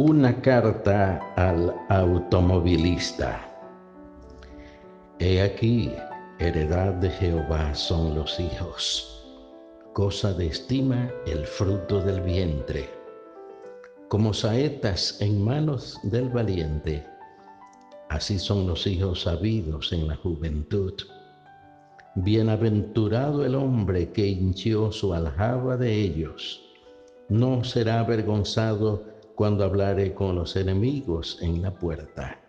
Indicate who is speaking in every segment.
Speaker 1: Una carta al automovilista. He aquí, heredad de Jehová son los hijos, cosa de estima el fruto del vientre como saetas en manos del valiente. Así son los hijos sabidos en la juventud. Bienaventurado el hombre que hinchió su aljaba de ellos. No será avergonzado cuando hablare con los enemigos en la puerta.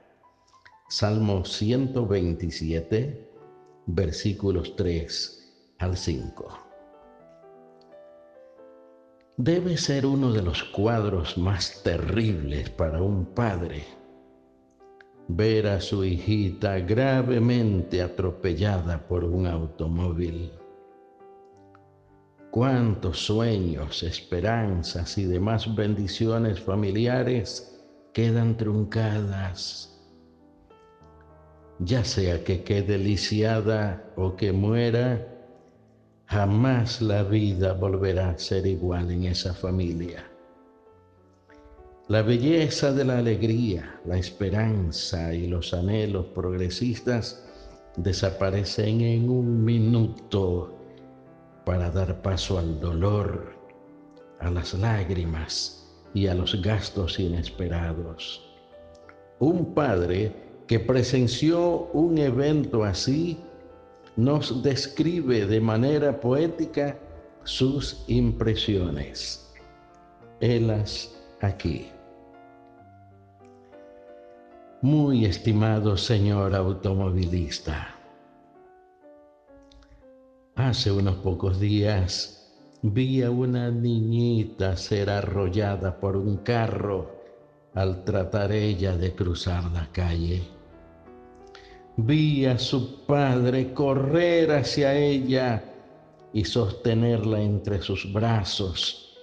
Speaker 1: Salmo 127, versículos 3 al 5 debe ser uno de los cuadros más terribles para un padre ver a su hijita gravemente atropellada por un automóvil. Cuántos sueños, esperanzas y demás bendiciones familiares quedan truncadas. Ya sea que quede lisiada o que muera, Jamás la vida volverá a ser igual en esa familia. La belleza de la alegría, la esperanza y los anhelos progresistas desaparecen en un minuto para dar paso al dolor, a las lágrimas y a los gastos inesperados. Un padre que presenció un evento así nos describe de manera poética sus impresiones. Helas aquí. Muy estimado señor automovilista, hace unos pocos días vi a una niñita ser arrollada por un carro al tratar ella de cruzar la calle. Vi a su padre correr hacia ella y sostenerla entre sus brazos,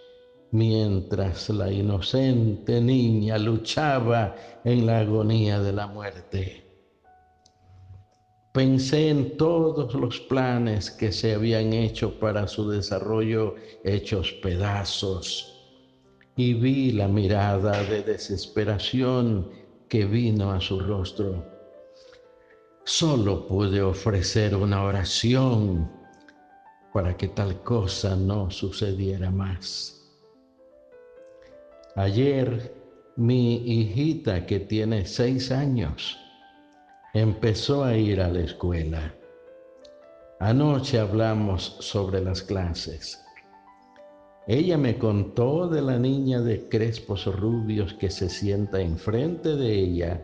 Speaker 1: mientras la inocente niña luchaba en la agonía de la muerte. Pensé en todos los planes que se habían hecho para su desarrollo hechos pedazos y vi la mirada de desesperación que vino a su rostro Solo pude ofrecer una oración para que tal cosa no sucediera más. Ayer mi hijita que tiene seis años empezó a ir a la escuela. Anoche hablamos sobre las clases. Ella me contó de la niña de crespos rubios que se sienta enfrente de ella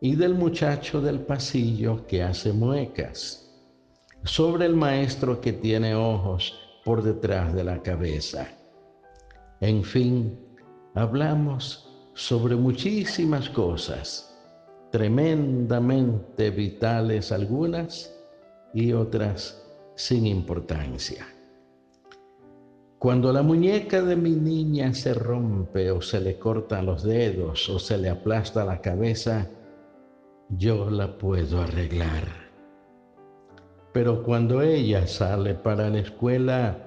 Speaker 1: y del muchacho del pasillo que hace muecas, sobre el maestro que tiene ojos por detrás de la cabeza. En fin, hablamos sobre muchísimas cosas, tremendamente vitales algunas y otras sin importancia. Cuando la muñeca de mi niña se rompe o se le cortan los dedos o se le aplasta la cabeza, yo la puedo arreglar. Pero cuando ella sale para la escuela,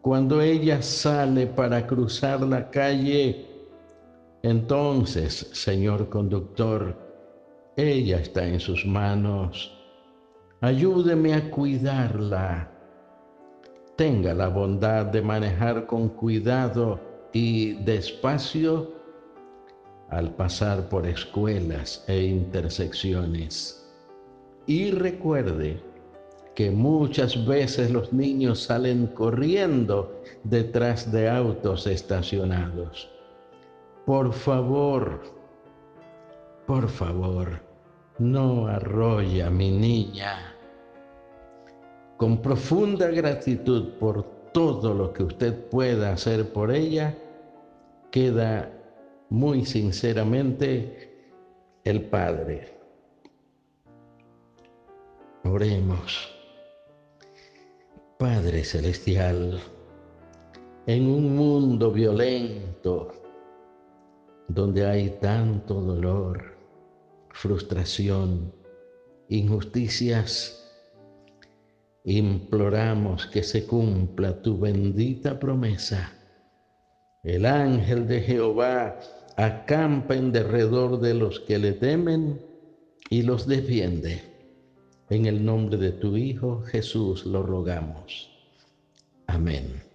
Speaker 1: cuando ella sale para cruzar la calle, entonces, señor conductor, ella está en sus manos. Ayúdeme a cuidarla. Tenga la bondad de manejar con cuidado y despacio al pasar por escuelas e intersecciones. Y recuerde que muchas veces los niños salen corriendo detrás de autos estacionados. Por favor, por favor, no arrolla mi niña. Con profunda gratitud por todo lo que usted pueda hacer por ella, queda muy sinceramente el Padre. Oremos. Padre Celestial, en un mundo violento, donde hay tanto dolor, frustración, injusticias, imploramos que se cumpla tu bendita promesa. El ángel de Jehová acampa en derredor de los que le temen y los defiende. En el nombre de tu Hijo Jesús lo rogamos. Amén.